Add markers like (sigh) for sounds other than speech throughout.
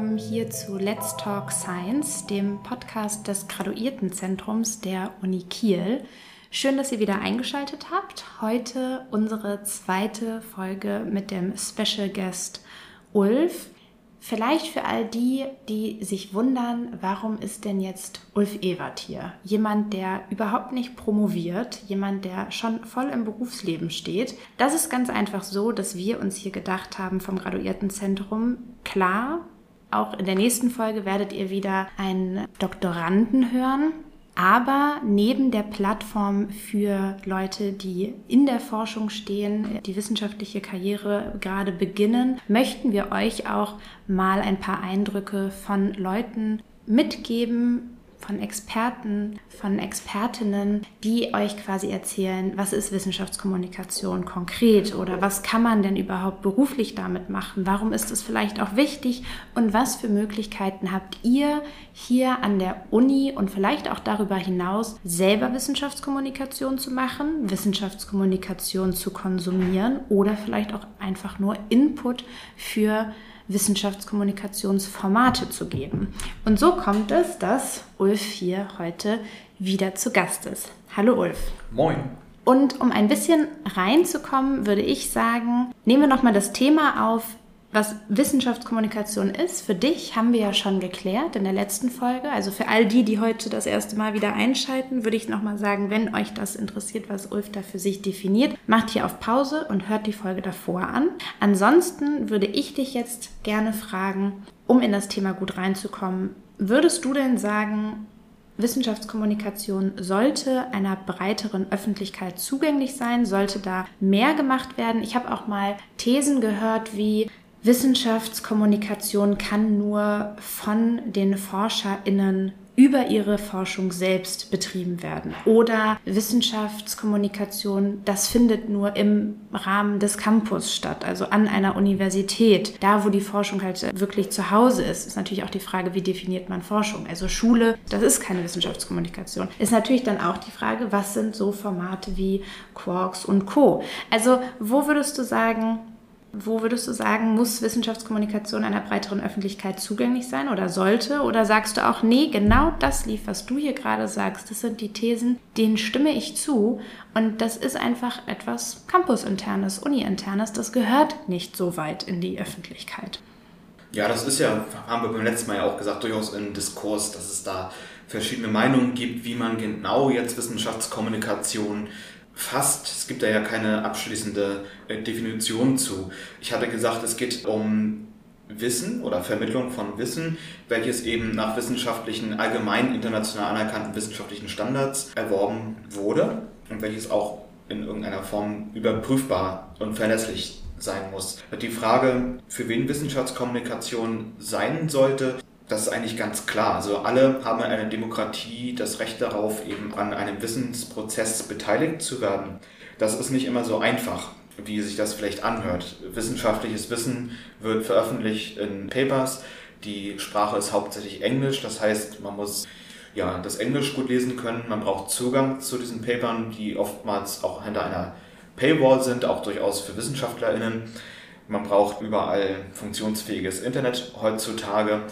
willkommen hier zu Let's Talk Science, dem Podcast des Graduiertenzentrums der Uni Kiel. Schön, dass ihr wieder eingeschaltet habt. Heute unsere zweite Folge mit dem Special Guest Ulf. Vielleicht für all die, die sich wundern, warum ist denn jetzt Ulf Ewert hier? Jemand, der überhaupt nicht promoviert, jemand, der schon voll im Berufsleben steht. Das ist ganz einfach so, dass wir uns hier gedacht haben vom Graduiertenzentrum, klar, auch in der nächsten Folge werdet ihr wieder einen Doktoranden hören, aber neben der Plattform für Leute, die in der Forschung stehen, die wissenschaftliche Karriere gerade beginnen, möchten wir euch auch mal ein paar Eindrücke von Leuten mitgeben, von Experten, von Expertinnen, die euch quasi erzählen, was ist Wissenschaftskommunikation konkret oder was kann man denn überhaupt beruflich damit machen? Warum ist es vielleicht auch wichtig und was für Möglichkeiten habt ihr hier an der Uni und vielleicht auch darüber hinaus selber Wissenschaftskommunikation zu machen, Wissenschaftskommunikation zu konsumieren oder vielleicht auch einfach nur Input für Wissenschaftskommunikationsformate zu geben. Und so kommt es, dass Ulf hier heute wieder zu Gast ist. Hallo Ulf. Moin. Und um ein bisschen reinzukommen, würde ich sagen, nehmen wir nochmal das Thema auf, was Wissenschaftskommunikation ist, für dich haben wir ja schon geklärt in der letzten Folge. Also für all die, die heute das erste Mal wieder einschalten, würde ich nochmal sagen, wenn euch das interessiert, was Ulf da für sich definiert, macht hier auf Pause und hört die Folge davor an. Ansonsten würde ich dich jetzt gerne fragen, um in das Thema gut reinzukommen, würdest du denn sagen, Wissenschaftskommunikation sollte einer breiteren Öffentlichkeit zugänglich sein, sollte da mehr gemacht werden. Ich habe auch mal Thesen gehört wie Wissenschaftskommunikation kann nur von den ForscherInnen über ihre Forschung selbst betrieben werden. Oder Wissenschaftskommunikation, das findet nur im Rahmen des Campus statt, also an einer Universität. Da, wo die Forschung halt wirklich zu Hause ist, ist natürlich auch die Frage, wie definiert man Forschung? Also Schule, das ist keine Wissenschaftskommunikation. Ist natürlich dann auch die Frage, was sind so Formate wie Quarks und Co. Also wo würdest du sagen, wo würdest du sagen, muss Wissenschaftskommunikation einer breiteren Öffentlichkeit zugänglich sein oder sollte? Oder sagst du auch, nee, genau das lief, was du hier gerade sagst, das sind die Thesen, denen stimme ich zu. Und das ist einfach etwas Campusinternes, Uni-internes, das gehört nicht so weit in die Öffentlichkeit. Ja, das ist ja, haben wir beim letzten Mal ja auch gesagt, durchaus ein Diskurs, dass es da verschiedene Meinungen gibt, wie man genau jetzt Wissenschaftskommunikation fast, es gibt da ja keine abschließende äh, Definition zu. Ich hatte gesagt, es geht um Wissen oder Vermittlung von Wissen, welches eben nach wissenschaftlichen, allgemein international anerkannten wissenschaftlichen Standards erworben wurde und welches auch in irgendeiner Form überprüfbar und verlässlich sein muss. Die Frage, für wen Wissenschaftskommunikation sein sollte, das ist eigentlich ganz klar. Also alle haben in einer Demokratie das Recht darauf, eben an einem Wissensprozess beteiligt zu werden. Das ist nicht immer so einfach, wie sich das vielleicht anhört. Wissenschaftliches Wissen wird veröffentlicht in Papers. Die Sprache ist hauptsächlich Englisch, das heißt, man muss ja, das Englisch gut lesen können. Man braucht Zugang zu diesen Papern, die oftmals auch hinter einer Paywall sind, auch durchaus für WissenschaftlerInnen. Man braucht überall funktionsfähiges Internet heutzutage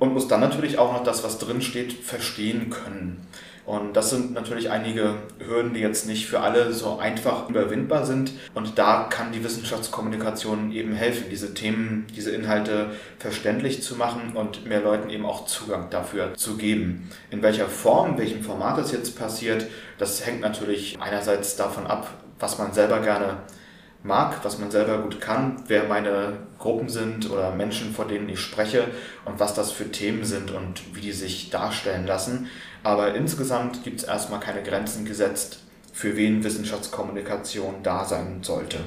und muss dann natürlich auch noch das, was drin steht, verstehen können. Und das sind natürlich einige Hürden, die jetzt nicht für alle so einfach überwindbar sind. Und da kann die Wissenschaftskommunikation eben helfen, diese Themen, diese Inhalte verständlich zu machen und mehr Leuten eben auch Zugang dafür zu geben. In welcher Form, in welchem Format das jetzt passiert, das hängt natürlich einerseits davon ab, was man selber gerne mag, was man selber gut kann, wer meine Gruppen sind oder Menschen, vor denen ich spreche und was das für Themen sind und wie die sich darstellen lassen. Aber insgesamt gibt es erstmal keine Grenzen gesetzt, für wen Wissenschaftskommunikation da sein sollte.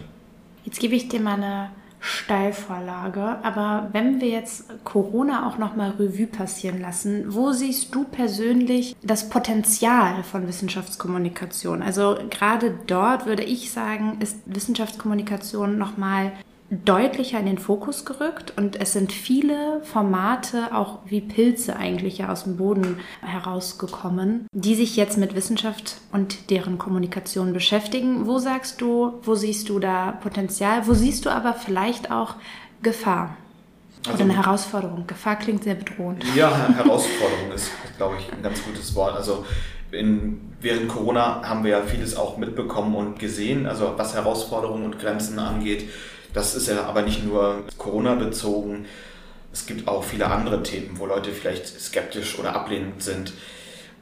Jetzt gebe ich dir mal eine Steilvorlage. Aber wenn wir jetzt Corona auch nochmal Revue passieren lassen, wo siehst du persönlich das Potenzial von Wissenschaftskommunikation? Also gerade dort würde ich sagen, ist Wissenschaftskommunikation nochmal deutlicher in den Fokus gerückt und es sind viele Formate, auch wie Pilze eigentlich ja aus dem Boden herausgekommen, die sich jetzt mit Wissenschaft und deren Kommunikation beschäftigen. Wo sagst du, wo siehst du da Potenzial? Wo siehst du aber vielleicht auch Gefahr? Also, Oder eine Herausforderung. Gefahr klingt sehr bedrohend. Ja, Herausforderung ist, glaube ich, ein ganz gutes Wort. Also in, während Corona haben wir ja vieles auch mitbekommen und gesehen, also was Herausforderungen und Grenzen angeht. Das ist ja aber nicht nur Corona bezogen. Es gibt auch viele andere Themen, wo Leute vielleicht skeptisch oder ablehnend sind.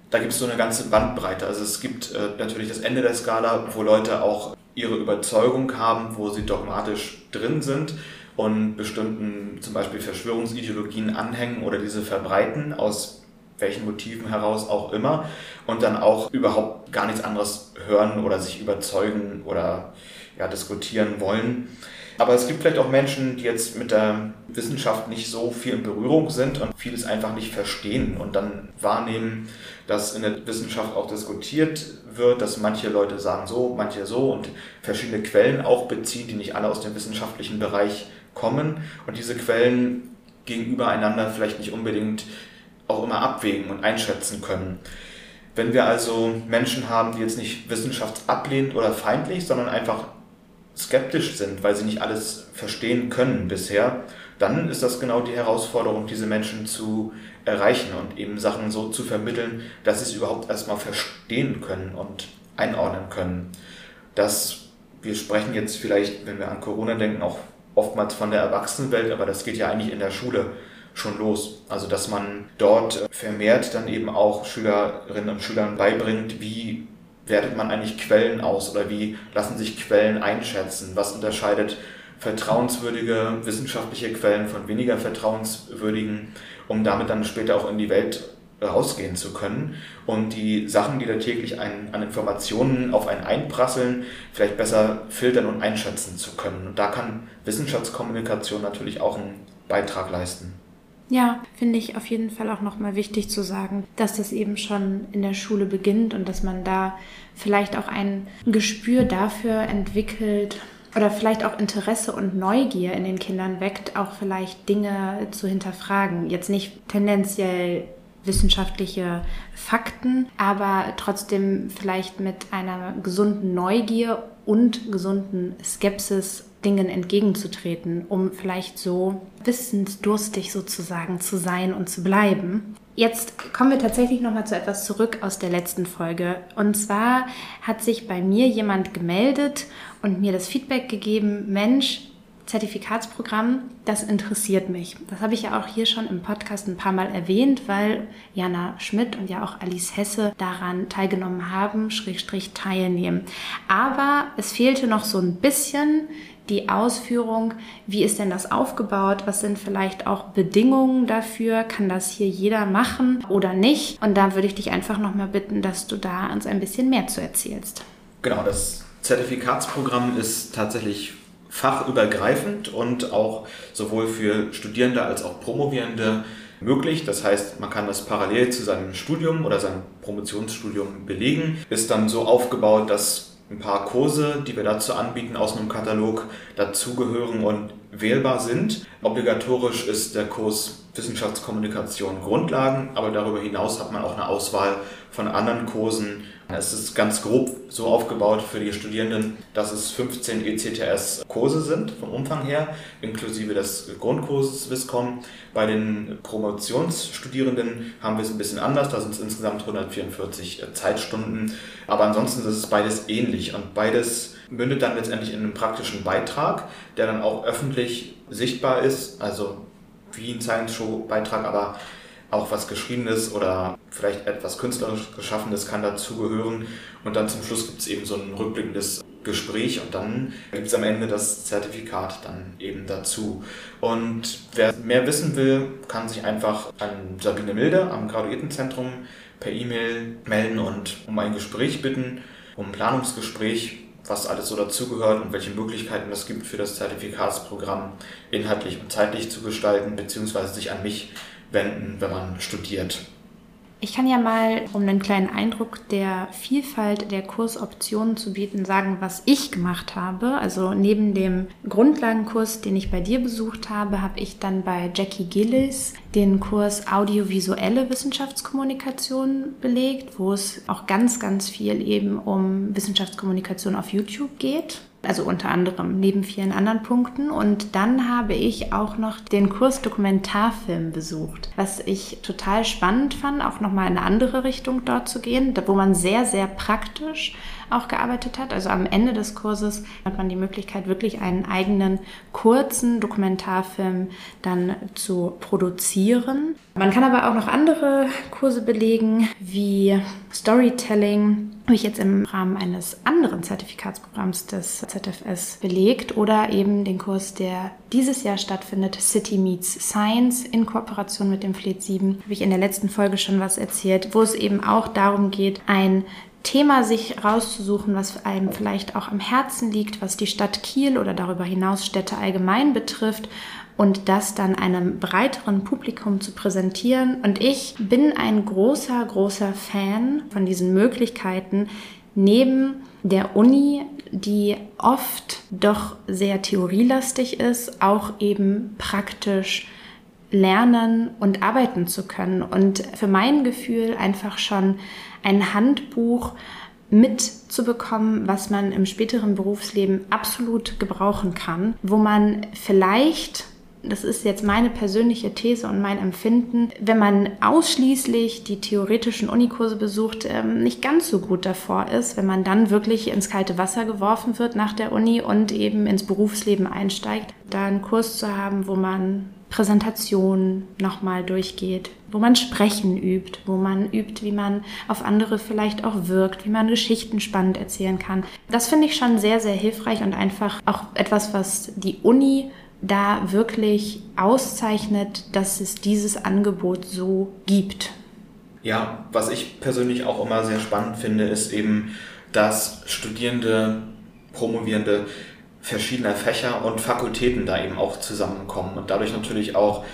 Da gibt es so eine ganze Bandbreite. Also es gibt äh, natürlich das Ende der Skala, wo Leute auch ihre Überzeugung haben, wo sie dogmatisch drin sind und bestimmten zum Beispiel Verschwörungsideologien anhängen oder diese verbreiten aus welchen Motiven heraus auch immer und dann auch überhaupt gar nichts anderes hören oder sich überzeugen oder ja, diskutieren wollen. Aber es gibt vielleicht auch Menschen, die jetzt mit der Wissenschaft nicht so viel in Berührung sind und vieles einfach nicht verstehen und dann wahrnehmen, dass in der Wissenschaft auch diskutiert wird, dass manche Leute sagen so, manche so und verschiedene Quellen auch beziehen, die nicht alle aus dem wissenschaftlichen Bereich kommen und diese Quellen gegenüber einander vielleicht nicht unbedingt auch immer abwägen und einschätzen können. Wenn wir also Menschen haben, die jetzt nicht wissenschaftsablehnend oder feindlich, sondern einfach skeptisch sind, weil sie nicht alles verstehen können bisher, dann ist das genau die Herausforderung, diese Menschen zu erreichen und eben Sachen so zu vermitteln, dass sie es überhaupt erstmal verstehen können und einordnen können. Das, wir sprechen jetzt vielleicht, wenn wir an Corona denken, auch oftmals von der Erwachsenenwelt, aber das geht ja eigentlich in der Schule schon los. Also dass man dort vermehrt dann eben auch Schülerinnen und Schülern beibringt, wie wertet man eigentlich Quellen aus oder wie lassen sich Quellen einschätzen, was unterscheidet vertrauenswürdige wissenschaftliche Quellen von weniger vertrauenswürdigen, um damit dann später auch in die Welt rausgehen zu können und die Sachen, die da täglich ein, an Informationen auf einen einprasseln, vielleicht besser filtern und einschätzen zu können. Und da kann Wissenschaftskommunikation natürlich auch einen Beitrag leisten. Ja, finde ich auf jeden Fall auch nochmal wichtig zu sagen, dass das eben schon in der Schule beginnt und dass man da vielleicht auch ein Gespür dafür entwickelt oder vielleicht auch Interesse und Neugier in den Kindern weckt, auch vielleicht Dinge zu hinterfragen. Jetzt nicht tendenziell wissenschaftliche Fakten, aber trotzdem vielleicht mit einer gesunden Neugier und gesunden Skepsis Dingen entgegenzutreten, um vielleicht so wissensdurstig sozusagen zu sein und zu bleiben. Jetzt kommen wir tatsächlich noch mal zu etwas zurück aus der letzten Folge. Und zwar hat sich bei mir jemand gemeldet und mir das Feedback gegeben, Mensch, Zertifikatsprogramm, das interessiert mich. Das habe ich ja auch hier schon im Podcast ein paar Mal erwähnt, weil Jana Schmidt und ja auch Alice Hesse daran teilgenommen haben, Schrägstrich teilnehmen. Aber es fehlte noch so ein bisschen die Ausführung, wie ist denn das aufgebaut, was sind vielleicht auch Bedingungen dafür, kann das hier jeder machen oder nicht. Und da würde ich dich einfach nochmal bitten, dass du da uns ein bisschen mehr zu erzählst. Genau, das Zertifikatsprogramm ist tatsächlich fachübergreifend und auch sowohl für Studierende als auch Promovierende möglich. Das heißt, man kann das parallel zu seinem Studium oder seinem Promotionsstudium belegen. Ist dann so aufgebaut, dass ein paar Kurse, die wir dazu anbieten, aus einem Katalog dazugehören und wählbar sind. Obligatorisch ist der Kurs Wissenschaftskommunikation Grundlagen, aber darüber hinaus hat man auch eine Auswahl von anderen Kursen. Es ist ganz grob so aufgebaut für die Studierenden, dass es 15 ECTS-Kurse sind vom Umfang her, inklusive des Grundkurses Swisscom. Bei den Promotionsstudierenden haben wir es ein bisschen anders, da sind es insgesamt 144 Zeitstunden. Aber ansonsten ist es beides ähnlich und beides mündet dann letztendlich in einem praktischen Beitrag, der dann auch öffentlich sichtbar ist, also wie ein Science Show Beitrag, aber auch was Geschriebenes oder vielleicht etwas künstlerisch Geschaffenes kann dazugehören. Und dann zum Schluss gibt es eben so ein rückblickendes Gespräch und dann gibt es am Ende das Zertifikat dann eben dazu. Und wer mehr wissen will, kann sich einfach an Sabine Milde am Graduiertenzentrum per E-Mail melden und um ein Gespräch bitten, um ein Planungsgespräch was alles so dazugehört und welche Möglichkeiten es gibt für das Zertifikatsprogramm inhaltlich und zeitlich zu gestalten, beziehungsweise sich an mich wenden, wenn man studiert. Ich kann ja mal, um einen kleinen Eindruck der Vielfalt der Kursoptionen zu bieten, sagen, was ich gemacht habe. Also neben dem Grundlagenkurs, den ich bei dir besucht habe, habe ich dann bei Jackie Gillis den Kurs Audiovisuelle Wissenschaftskommunikation belegt, wo es auch ganz, ganz viel eben um Wissenschaftskommunikation auf YouTube geht. Also unter anderem neben vielen anderen Punkten. Und dann habe ich auch noch den Kurs Dokumentarfilm besucht, was ich total spannend fand, auch nochmal in eine andere Richtung dort zu gehen, wo man sehr, sehr praktisch auch gearbeitet hat. Also am Ende des Kurses hat man die Möglichkeit, wirklich einen eigenen kurzen Dokumentarfilm dann zu produzieren. Man kann aber auch noch andere Kurse belegen, wie Storytelling, habe ich jetzt im Rahmen eines anderen Zertifikatsprogramms des ZFS belegt oder eben den Kurs, der dieses Jahr stattfindet, City Meets Science in Kooperation mit dem Fleet 7. Habe ich in der letzten Folge schon was erzählt, wo es eben auch darum geht, ein Thema sich rauszusuchen, was einem vielleicht auch am Herzen liegt, was die Stadt Kiel oder darüber hinaus Städte allgemein betrifft und das dann einem breiteren Publikum zu präsentieren. Und ich bin ein großer, großer Fan von diesen Möglichkeiten, neben der Uni, die oft doch sehr theorielastig ist, auch eben praktisch lernen und arbeiten zu können. Und für mein Gefühl einfach schon ein Handbuch mitzubekommen, was man im späteren Berufsleben absolut gebrauchen kann, wo man vielleicht das ist jetzt meine persönliche These und mein Empfinden, wenn man ausschließlich die theoretischen Unikurse besucht, ähm, nicht ganz so gut davor ist, wenn man dann wirklich ins kalte Wasser geworfen wird nach der Uni und eben ins Berufsleben einsteigt, da einen Kurs zu haben, wo man Präsentation nochmal durchgeht, wo man Sprechen übt, wo man übt, wie man auf andere vielleicht auch wirkt, wie man Geschichten spannend erzählen kann. Das finde ich schon sehr, sehr hilfreich und einfach auch etwas, was die Uni da wirklich auszeichnet, dass es dieses Angebot so gibt. Ja, was ich persönlich auch immer sehr spannend finde, ist eben, dass Studierende, Promovierende verschiedener Fächer und Fakultäten da eben auch zusammenkommen und dadurch natürlich auch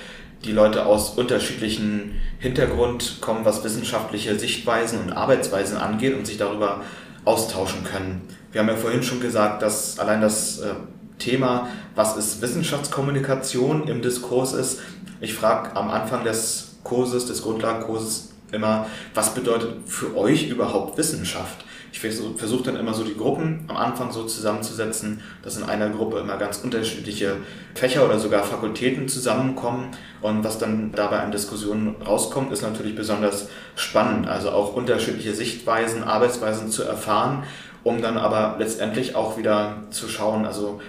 die Leute aus unterschiedlichen Hintergrund kommen, was wissenschaftliche Sichtweisen und Arbeitsweisen angeht und sich darüber austauschen können. Wir haben ja vorhin schon gesagt, dass allein das äh, Thema, was ist Wissenschaftskommunikation im Diskurs ist. Ich frage am Anfang des Kurses, des Grundlagenkurses immer, was bedeutet für euch überhaupt Wissenschaft? ich versuche dann immer so die Gruppen am Anfang so zusammenzusetzen, dass in einer Gruppe immer ganz unterschiedliche Fächer oder sogar Fakultäten zusammenkommen. Und was dann dabei an Diskussionen rauskommt, ist natürlich besonders spannend. Also auch unterschiedliche Sichtweisen, Arbeitsweisen zu erfahren, um dann aber letztendlich auch wieder zu schauen, also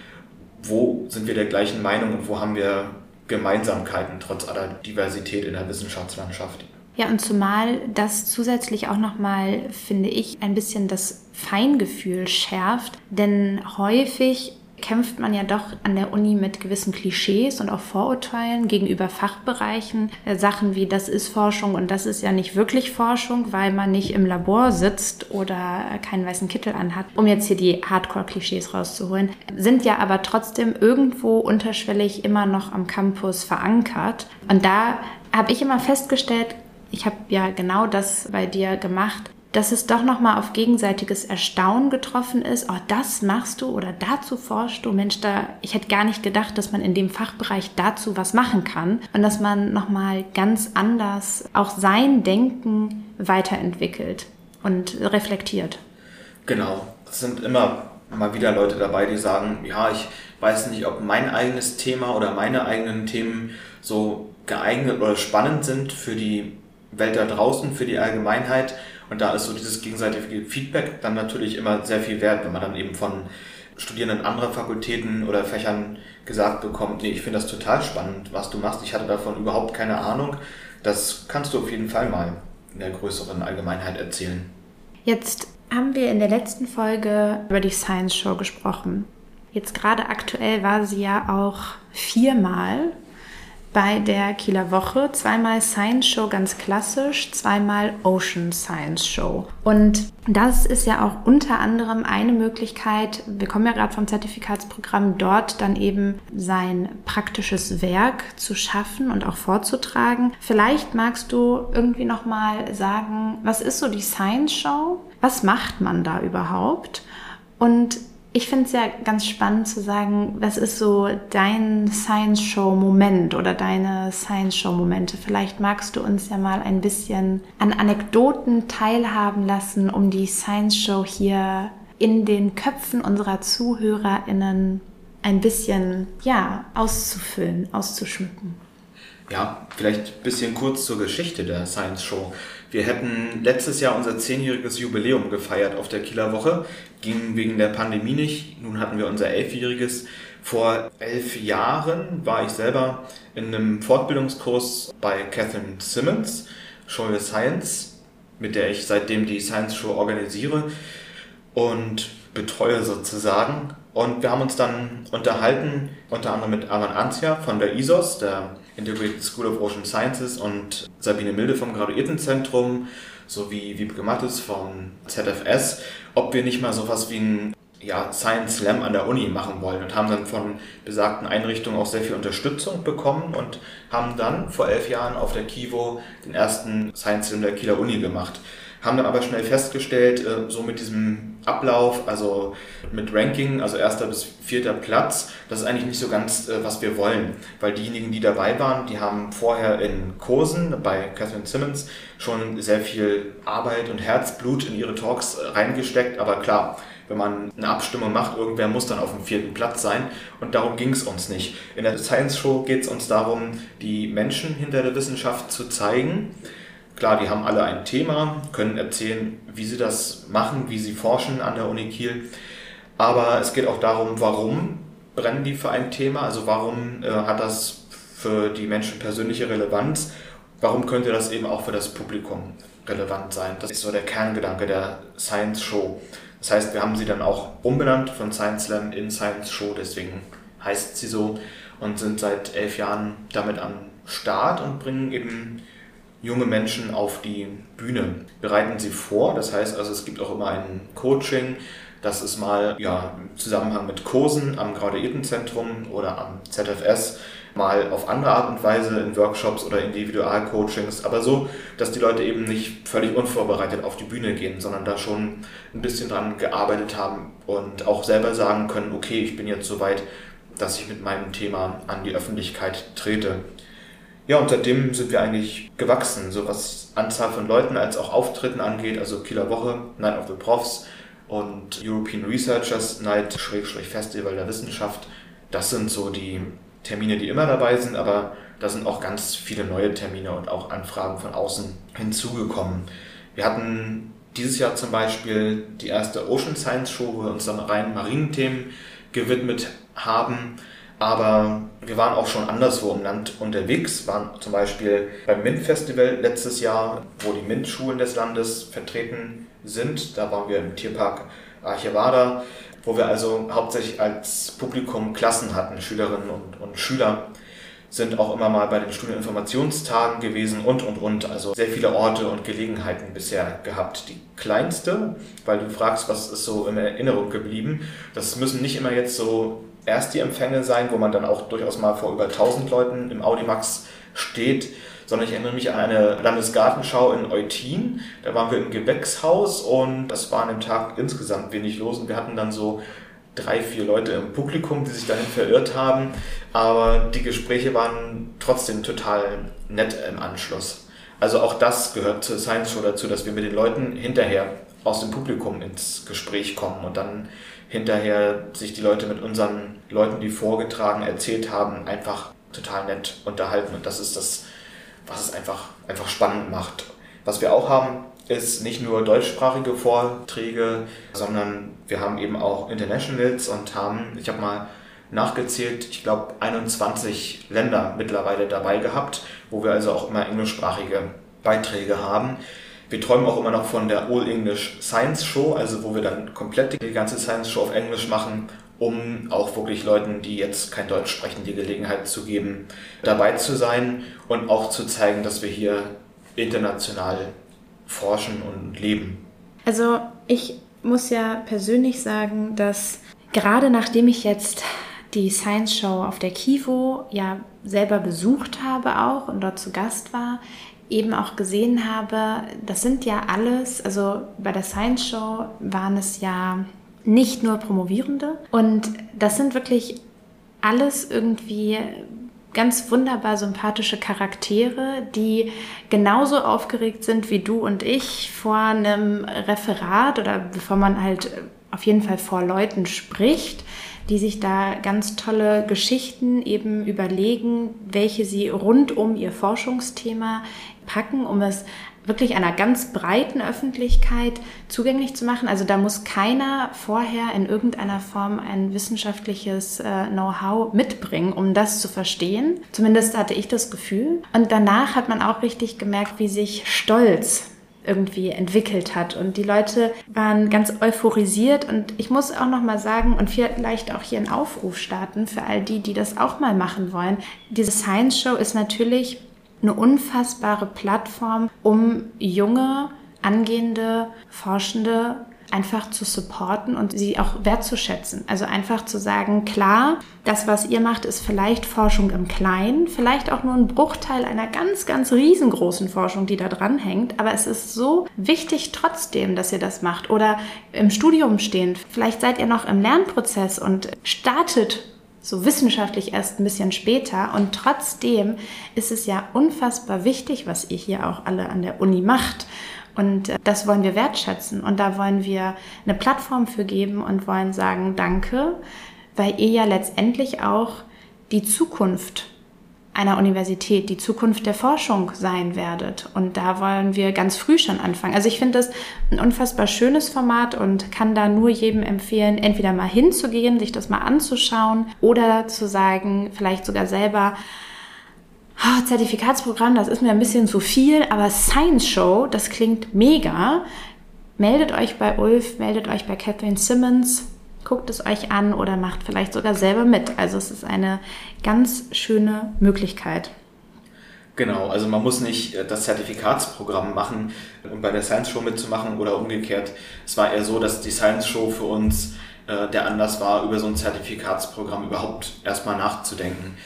wo sind wir der gleichen Meinung und wo haben wir Gemeinsamkeiten trotz aller Diversität in der Wissenschaftslandschaft. Ja, und zumal das zusätzlich auch nochmal, finde ich, ein bisschen das Feingefühl schärft, denn häufig kämpft man ja doch an der Uni mit gewissen Klischees und auch Vorurteilen gegenüber Fachbereichen. Äh, Sachen wie das ist Forschung und das ist ja nicht wirklich Forschung, weil man nicht im Labor sitzt oder keinen weißen Kittel anhat, um jetzt hier die Hardcore-Klischees rauszuholen, sind ja aber trotzdem irgendwo unterschwellig immer noch am Campus verankert. Und da habe ich immer festgestellt, ich habe ja genau das bei dir gemacht, dass es doch nochmal auf gegenseitiges Erstaunen getroffen ist. Oh, das machst du oder dazu forschst du. Mensch, da, ich hätte gar nicht gedacht, dass man in dem Fachbereich dazu was machen kann und dass man nochmal ganz anders auch sein Denken weiterentwickelt und reflektiert. Genau. Es sind immer mal wieder Leute dabei, die sagen, ja, ich weiß nicht, ob mein eigenes Thema oder meine eigenen Themen so geeignet oder spannend sind für die Welt da draußen, für die Allgemeinheit. Und da ist so dieses gegenseitige Feedback dann natürlich immer sehr viel wert, wenn man dann eben von Studierenden anderer Fakultäten oder Fächern gesagt bekommt, nee, ich finde das total spannend, was du machst. Ich hatte davon überhaupt keine Ahnung. Das kannst du auf jeden Fall mal in der größeren Allgemeinheit erzählen. Jetzt haben wir in der letzten Folge über die Science Show gesprochen. Jetzt gerade aktuell war sie ja auch viermal bei der Kieler Woche. Zweimal Science Show ganz klassisch, zweimal Ocean Science Show. Und das ist ja auch unter anderem eine Möglichkeit, wir kommen ja gerade vom Zertifikatsprogramm, dort dann eben sein praktisches Werk zu schaffen und auch vorzutragen. Vielleicht magst du irgendwie nochmal sagen, was ist so die Science Show? Was macht man da überhaupt? Und ich finde es ja ganz spannend zu sagen, was ist so dein Science Show Moment oder deine Science Show Momente? Vielleicht magst du uns ja mal ein bisschen an Anekdoten teilhaben lassen, um die Science Show hier in den Köpfen unserer ZuhörerInnen ein bisschen ja, auszufüllen, auszuschmücken. Ja, vielleicht ein bisschen kurz zur Geschichte der Science Show. Wir hätten letztes Jahr unser zehnjähriges Jubiläum gefeiert auf der Kieler Woche, ging wegen der Pandemie nicht. Nun hatten wir unser elfjähriges. Vor elf Jahren war ich selber in einem Fortbildungskurs bei Catherine Simmons, Show Your Science, mit der ich seitdem die Science Show organisiere und betreue sozusagen. Und wir haben uns dann unterhalten, unter anderem mit Avan Anzia von der ISOS, der Integrated School of Ocean Sciences und Sabine Milde vom Graduiertenzentrum sowie Wiebke Mattes vom ZFS, ob wir nicht mal sowas wie ein ja, Science Slam an der Uni machen wollen und haben dann von besagten Einrichtungen auch sehr viel Unterstützung bekommen und haben dann vor elf Jahren auf der Kivo den ersten Science Slam der Kieler Uni gemacht haben dann aber schnell festgestellt, äh, so mit diesem Ablauf, also mit Ranking, also erster bis vierter Platz, das ist eigentlich nicht so ganz, äh, was wir wollen, weil diejenigen, die dabei waren, die haben vorher in Kursen bei Catherine Simmons schon sehr viel Arbeit und Herzblut in ihre Talks äh, reingesteckt, aber klar, wenn man eine Abstimmung macht, irgendwer muss dann auf dem vierten Platz sein. Und darum ging es uns nicht. In der Science Show geht es uns darum, die Menschen hinter der Wissenschaft zu zeigen, Klar, die haben alle ein Thema, können erzählen, wie sie das machen, wie sie forschen an der Uni Kiel. Aber es geht auch darum, warum brennen die für ein Thema, also warum äh, hat das für die Menschen persönliche Relevanz, warum könnte das eben auch für das Publikum relevant sein. Das ist so der Kerngedanke der Science Show. Das heißt, wir haben sie dann auch umbenannt von Science Slam in Science Show, deswegen heißt sie so und sind seit elf Jahren damit am Start und bringen eben junge Menschen auf die Bühne, bereiten sie vor. Das heißt also, es gibt auch immer ein Coaching. Das ist mal ja, im Zusammenhang mit Kursen am Graduiertenzentrum oder am ZFS, mal auf andere Art und Weise in Workshops oder Individualcoachings, aber so, dass die Leute eben nicht völlig unvorbereitet auf die Bühne gehen, sondern da schon ein bisschen dran gearbeitet haben und auch selber sagen können, okay, ich bin jetzt so weit, dass ich mit meinem Thema an die Öffentlichkeit trete. Ja, und seitdem sind wir eigentlich gewachsen, so was Anzahl von Leuten als auch Auftritten angeht, also Kieler Woche, Night of the Profs und European Researchers Night, Schrägstrich Festival der Wissenschaft. Das sind so die Termine, die immer dabei sind, aber da sind auch ganz viele neue Termine und auch Anfragen von außen hinzugekommen. Wir hatten dieses Jahr zum Beispiel die erste Ocean Science Show, wo wir uns dann rein Marinenthemen gewidmet haben. Aber wir waren auch schon anderswo im Land unterwegs, waren zum Beispiel beim MINT-Festival letztes Jahr, wo die MINT-Schulen des Landes vertreten sind. Da waren wir im Tierpark Archivada, wo wir also hauptsächlich als Publikum Klassen hatten, Schülerinnen und, und Schüler sind auch immer mal bei den Studieninformationstagen gewesen und, und, und. Also sehr viele Orte und Gelegenheiten bisher gehabt. Die kleinste, weil du fragst, was ist so in Erinnerung geblieben, das müssen nicht immer jetzt so erst die Empfänge sein, wo man dann auch durchaus mal vor über 1000 Leuten im Audimax steht, sondern ich erinnere mich an eine Landesgartenschau in Eutin. Da waren wir im Gewächshaus und es war an dem Tag insgesamt wenig los und wir hatten dann so drei, vier Leute im Publikum, die sich dahin verirrt haben. Aber die Gespräche waren trotzdem total nett im Anschluss. Also auch das gehört zur Science Show dazu, dass wir mit den Leuten hinterher aus dem Publikum ins Gespräch kommen und dann hinterher sich die Leute mit unseren Leuten, die vorgetragen, erzählt haben, einfach total nett unterhalten. Und das ist das, was es einfach, einfach spannend macht. Was wir auch haben, ist nicht nur deutschsprachige Vorträge, sondern wir haben eben auch Internationals und haben, ich habe mal nachgezählt, ich glaube 21 Länder mittlerweile dabei gehabt, wo wir also auch immer englischsprachige Beiträge haben. Wir träumen auch immer noch von der All English Science Show, also wo wir dann komplett die ganze Science Show auf Englisch machen, um auch wirklich Leuten, die jetzt kein Deutsch sprechen, die Gelegenheit zu geben, dabei zu sein und auch zu zeigen, dass wir hier international forschen und leben. Also ich muss ja persönlich sagen, dass gerade nachdem ich jetzt die Science Show auf der Kivo ja selber besucht habe auch und dort zu Gast war, eben auch gesehen habe, das sind ja alles, also bei der Science Show waren es ja nicht nur Promovierende. Und das sind wirklich alles irgendwie ganz wunderbar sympathische Charaktere, die genauso aufgeregt sind wie du und ich vor einem Referat oder bevor man halt auf jeden Fall vor Leuten spricht, die sich da ganz tolle Geschichten eben überlegen, welche sie rund um ihr Forschungsthema packen, um es wirklich einer ganz breiten Öffentlichkeit zugänglich zu machen. Also da muss keiner vorher in irgendeiner Form ein wissenschaftliches äh, Know-how mitbringen, um das zu verstehen. Zumindest hatte ich das Gefühl. Und danach hat man auch richtig gemerkt, wie sich Stolz irgendwie entwickelt hat. Und die Leute waren ganz euphorisiert. Und ich muss auch noch mal sagen und vielleicht auch hier einen Aufruf starten für all die, die das auch mal machen wollen. Diese Science Show ist natürlich eine unfassbare Plattform, um junge, angehende Forschende einfach zu supporten und sie auch wertzuschätzen. Also einfach zu sagen, klar, das, was ihr macht, ist vielleicht Forschung im Kleinen, vielleicht auch nur ein Bruchteil einer ganz, ganz riesengroßen Forschung, die da dran hängt. Aber es ist so wichtig trotzdem, dass ihr das macht. Oder im Studium stehend, vielleicht seid ihr noch im Lernprozess und startet so wissenschaftlich erst ein bisschen später. Und trotzdem ist es ja unfassbar wichtig, was ihr hier auch alle an der Uni macht. Und äh, das wollen wir wertschätzen. Und da wollen wir eine Plattform für geben und wollen sagen, danke, weil ihr ja letztendlich auch die Zukunft einer Universität, die Zukunft der Forschung sein werdet. Und da wollen wir ganz früh schon anfangen. Also ich finde das ein unfassbar schönes Format und kann da nur jedem empfehlen, entweder mal hinzugehen, sich das mal anzuschauen oder zu sagen, vielleicht sogar selber, oh, Zertifikatsprogramm, das ist mir ein bisschen zu viel, aber Science Show, das klingt mega. Meldet euch bei Ulf, meldet euch bei Catherine Simmons, guckt es euch an oder macht vielleicht sogar selber mit. Also es ist eine ganz schöne Möglichkeit. Genau, also man muss nicht äh, das Zertifikatsprogramm machen, um bei der Science Show mitzumachen oder umgekehrt. Es war eher so, dass die Science Show für uns äh, der Anlass war, über so ein Zertifikatsprogramm überhaupt erstmal nachzudenken.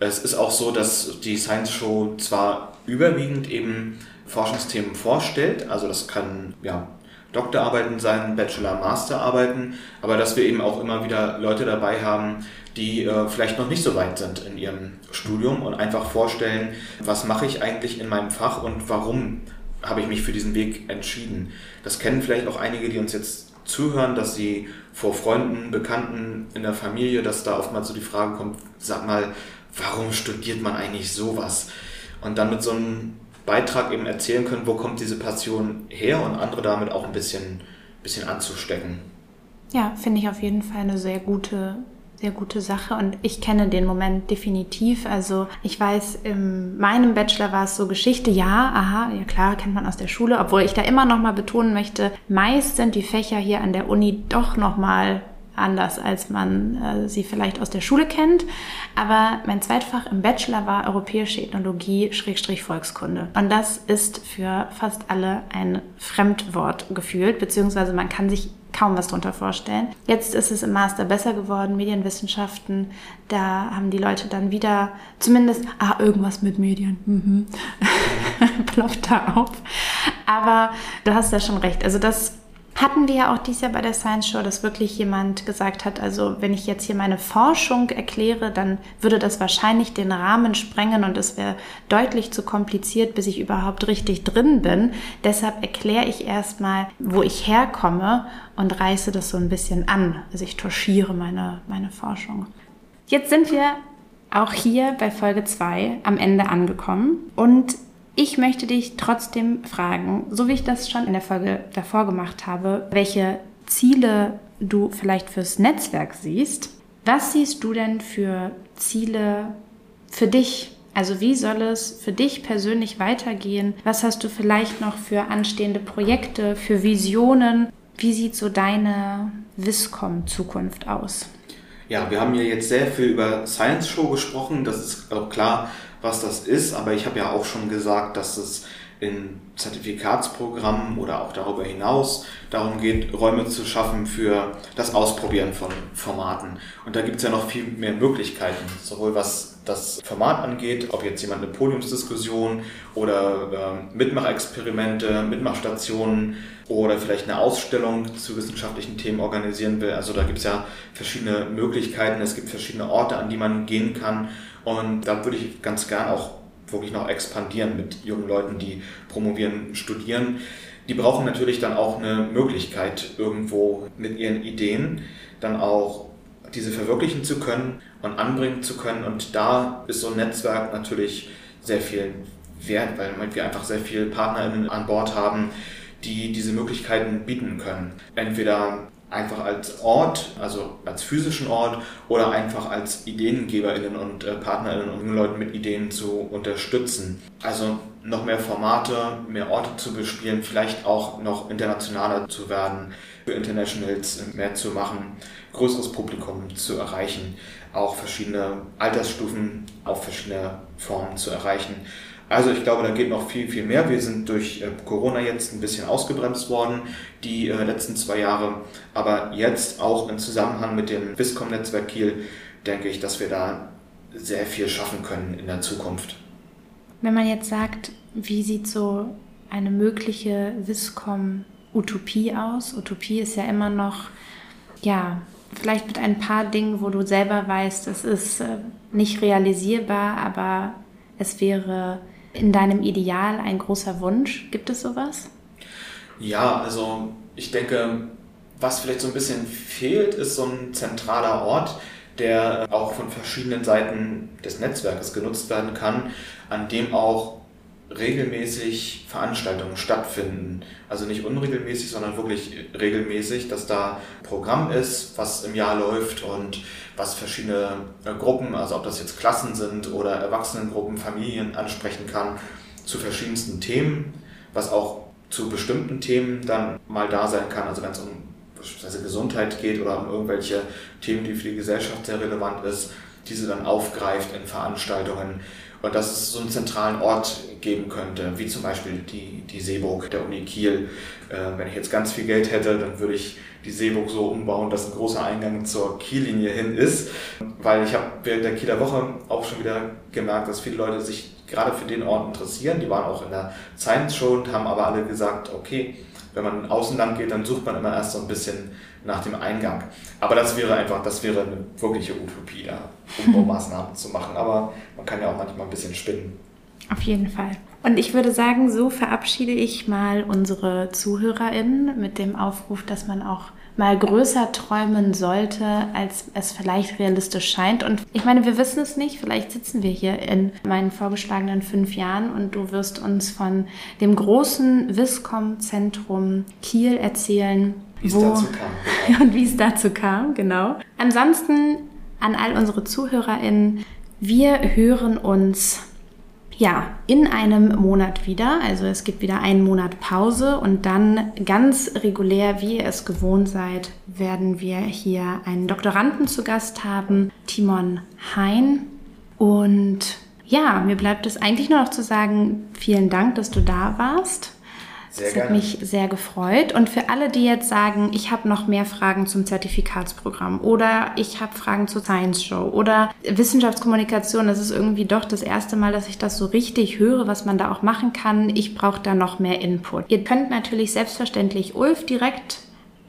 Es ist auch so, dass die Science Show zwar überwiegend eben Forschungsthemen vorstellt, also das kann ja Doktorarbeiten sein, Bachelor, Masterarbeiten, aber dass wir eben auch immer wieder Leute dabei haben, die äh, vielleicht noch nicht so weit sind in ihrem Studium und einfach vorstellen, was mache ich eigentlich in meinem Fach und warum habe ich mich für diesen Weg entschieden. Das kennen vielleicht auch einige, die uns jetzt zuhören, dass sie vor Freunden, Bekannten in der Familie, dass da oftmals so die Frage kommt, sag mal, warum studiert man eigentlich sowas? Und dann mit so einem Beitrag eben erzählen können, wo kommt diese Passion her und andere damit auch ein bisschen, bisschen anzustecken. Ja, finde ich auf jeden Fall eine sehr gute, sehr gute Sache und ich kenne den Moment definitiv. Also ich weiß, in meinem Bachelor war es so Geschichte, ja, aha, ja klar, kennt man aus der Schule, obwohl ich da immer noch mal betonen möchte, meist sind die Fächer hier an der Uni doch noch mal anders, als man äh, sie vielleicht aus der Schule kennt. Aber mein Zweitfach im Bachelor war Europäische Ethnologie Volkskunde. Und das ist für fast alle ein Fremdwort gefühlt, beziehungsweise man kann sich kaum was darunter vorstellen. Jetzt ist es im Master besser geworden, Medienwissenschaften. Da haben die Leute dann wieder zumindest, ah, irgendwas mit Medien, mhm. (laughs) ploppt da auf. Aber du hast da schon recht. Also das hatten wir ja auch dieses Jahr bei der Science Show, dass wirklich jemand gesagt hat, also wenn ich jetzt hier meine Forschung erkläre, dann würde das wahrscheinlich den Rahmen sprengen und es wäre deutlich zu kompliziert, bis ich überhaupt richtig drin bin. Deshalb erkläre ich erstmal, wo ich herkomme und reiße das so ein bisschen an. Also ich touchiere meine, meine Forschung. Jetzt sind wir auch hier bei Folge 2 am Ende angekommen und ich möchte dich trotzdem fragen, so wie ich das schon in der Folge davor gemacht habe, welche Ziele du vielleicht fürs Netzwerk siehst. Was siehst du denn für Ziele für dich? Also wie soll es für dich persönlich weitergehen? Was hast du vielleicht noch für anstehende Projekte, für Visionen? Wie sieht so deine Viscom-Zukunft aus? Ja, wir haben ja jetzt sehr viel über Science Show gesprochen. Das ist auch klar, was das ist, aber ich habe ja auch schon gesagt, dass es in Zertifikatsprogrammen oder auch darüber hinaus darum geht, Räume zu schaffen für das Ausprobieren von Formaten. Und da gibt es ja noch viel mehr Möglichkeiten, sowohl was das Format angeht, ob jetzt jemand eine Podiumsdiskussion oder äh, Mitmachexperimente, Mitmachstationen oder vielleicht eine Ausstellung zu wissenschaftlichen Themen organisieren will. Also da gibt es ja verschiedene Möglichkeiten, es gibt verschiedene Orte, an die man gehen kann und da würde ich ganz gern auch wirklich noch expandieren mit jungen Leuten, die promovieren, studieren. Die brauchen natürlich dann auch eine Möglichkeit, irgendwo mit ihren Ideen dann auch diese verwirklichen zu können und anbringen zu können. Und da ist so ein Netzwerk natürlich sehr viel wert, weil wir einfach sehr viele PartnerInnen an Bord haben, die diese Möglichkeiten bieten können. Entweder einfach als Ort, also als physischen Ort oder einfach als IdeengeberInnen und äh, PartnerInnen und jungen Leuten mit Ideen zu unterstützen. Also noch mehr Formate, mehr Orte zu bespielen, vielleicht auch noch internationaler zu werden, für Internationals mehr zu machen, größeres Publikum zu erreichen, auch verschiedene Altersstufen auf verschiedene Formen zu erreichen. Also ich glaube, da geht noch viel, viel mehr. Wir sind durch äh, Corona jetzt ein bisschen ausgebremst worden, die äh, letzten zwei Jahre. Aber jetzt auch im Zusammenhang mit dem Viscom-Netzwerk Kiel denke ich, dass wir da sehr viel schaffen können in der Zukunft. Wenn man jetzt sagt, wie sieht so eine mögliche Viscom-Utopie aus? Utopie ist ja immer noch, ja, vielleicht mit ein paar Dingen, wo du selber weißt, es ist äh, nicht realisierbar, aber es wäre in deinem Ideal ein großer Wunsch? Gibt es sowas? Ja, also ich denke, was vielleicht so ein bisschen fehlt, ist so ein zentraler Ort, der auch von verschiedenen Seiten des Netzwerkes genutzt werden kann, an dem auch regelmäßig Veranstaltungen stattfinden. Also nicht unregelmäßig, sondern wirklich regelmäßig, dass da Programm ist, was im Jahr läuft und was verschiedene äh, Gruppen, also ob das jetzt Klassen sind oder Erwachsenengruppen, Familien ansprechen kann, zu verschiedensten Themen, was auch zu bestimmten Themen dann mal da sein kann. Also wenn es um beispielsweise Gesundheit geht oder um irgendwelche Themen, die für die Gesellschaft sehr relevant ist, diese dann aufgreift in Veranstaltungen und dass es so einen zentralen Ort geben könnte, wie zum Beispiel die, die Seeburg der Uni Kiel. Äh, wenn ich jetzt ganz viel Geld hätte, dann würde ich die Seeburg so umbauen, dass ein großer Eingang zur Kiellinie hin ist. Weil ich habe während der Kieler Woche auch schon wieder gemerkt, dass viele Leute sich gerade für den Ort interessieren. Die waren auch in der Science Show haben aber alle gesagt, okay, wenn man außen lang geht, dann sucht man immer erst so ein bisschen nach dem Eingang. Aber das wäre einfach, das wäre eine wirkliche Utopie, da Umbaumaßnahmen (laughs) zu machen. Aber man kann ja auch manchmal ein bisschen spinnen. Auf jeden Fall. Und ich würde sagen, so verabschiede ich mal unsere ZuhörerInnen mit dem Aufruf, dass man auch mal größer träumen sollte, als es vielleicht realistisch scheint. Und ich meine, wir wissen es nicht. Vielleicht sitzen wir hier in meinen vorgeschlagenen fünf Jahren und du wirst uns von dem großen Viscom-Zentrum Kiel erzählen, wie es dazu kam. (laughs) Und wie es dazu kam, genau. Ansonsten an all unsere ZuhörerInnen, wir hören uns ja, in einem Monat wieder. Also es gibt wieder einen Monat Pause und dann ganz regulär, wie ihr es gewohnt seid, werden wir hier einen Doktoranden zu Gast haben, Timon Hein. Und ja, mir bleibt es eigentlich nur noch zu sagen, vielen Dank, dass du da warst. Sehr das gerne. hat mich sehr gefreut. Und für alle, die jetzt sagen, ich habe noch mehr Fragen zum Zertifikatsprogramm oder ich habe Fragen zur Science Show oder Wissenschaftskommunikation, das ist irgendwie doch das erste Mal, dass ich das so richtig höre, was man da auch machen kann. Ich brauche da noch mehr Input. Ihr könnt natürlich selbstverständlich Ulf direkt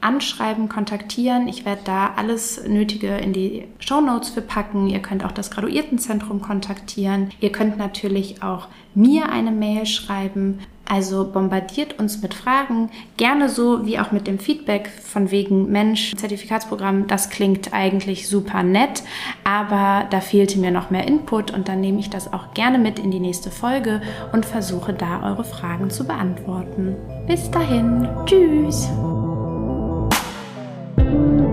anschreiben, kontaktieren. Ich werde da alles Nötige in die Show Notes für packen. Ihr könnt auch das Graduiertenzentrum kontaktieren. Ihr könnt natürlich auch mir eine Mail schreiben also bombardiert uns mit Fragen, gerne so wie auch mit dem Feedback von wegen Mensch, Zertifikatsprogramm, das klingt eigentlich super nett, aber da fehlte mir noch mehr Input und dann nehme ich das auch gerne mit in die nächste Folge und versuche da eure Fragen zu beantworten. Bis dahin, tschüss! Thank you.